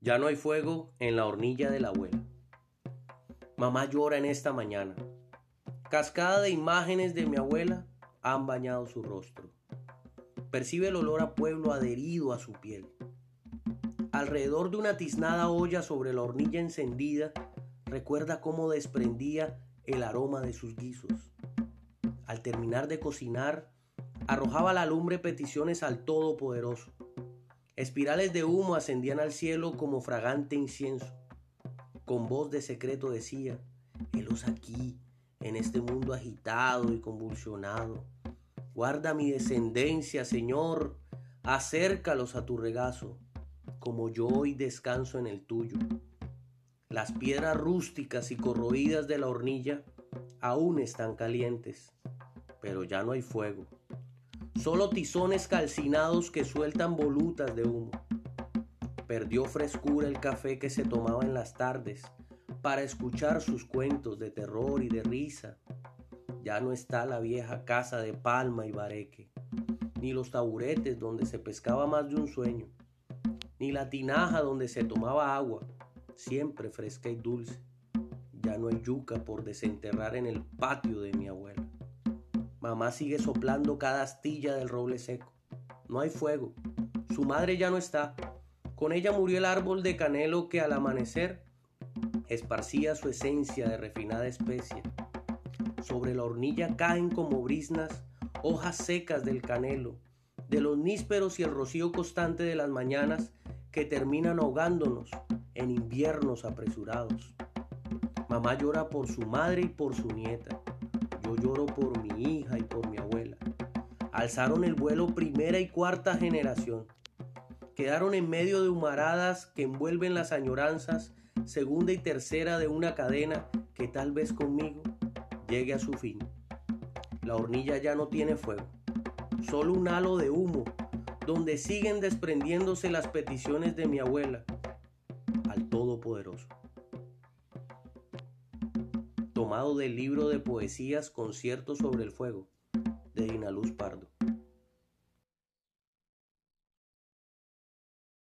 Ya no hay fuego en la hornilla de la abuela. Mamá llora en esta mañana. Cascada de imágenes de mi abuela han bañado su rostro. Percibe el olor a pueblo adherido a su piel. Alrededor de una tiznada olla sobre la hornilla encendida, recuerda cómo desprendía el aroma de sus guisos. Al terminar de cocinar, arrojaba la lumbre peticiones al Todopoderoso. Espirales de humo ascendían al cielo como fragante incienso. Con voz de secreto decía, helos aquí, en este mundo agitado y convulsionado. Guarda mi descendencia, Señor, acércalos a tu regazo, como yo hoy descanso en el tuyo. Las piedras rústicas y corroídas de la hornilla aún están calientes, pero ya no hay fuego solo tizones calcinados que sueltan volutas de humo. Perdió frescura el café que se tomaba en las tardes para escuchar sus cuentos de terror y de risa. Ya no está la vieja casa de palma y bareque, ni los taburetes donde se pescaba más de un sueño, ni la tinaja donde se tomaba agua, siempre fresca y dulce. Ya no hay yuca por desenterrar en el patio de mi abuela. Mamá sigue soplando cada astilla del roble seco. No hay fuego. Su madre ya no está. Con ella murió el árbol de canelo que al amanecer esparcía su esencia de refinada especia. Sobre la hornilla caen como brisnas hojas secas del canelo, de los nísperos y el rocío constante de las mañanas que terminan ahogándonos en inviernos apresurados. Mamá llora por su madre y por su nieta. Yo lloro por mi hija y por mi abuela. Alzaron el vuelo primera y cuarta generación. Quedaron en medio de humaradas que envuelven las añoranzas segunda y tercera de una cadena que tal vez conmigo llegue a su fin. La hornilla ya no tiene fuego, solo un halo de humo donde siguen desprendiéndose las peticiones de mi abuela tomado del libro de poesías Concierto sobre el Fuego, de Dinaluz Pardo.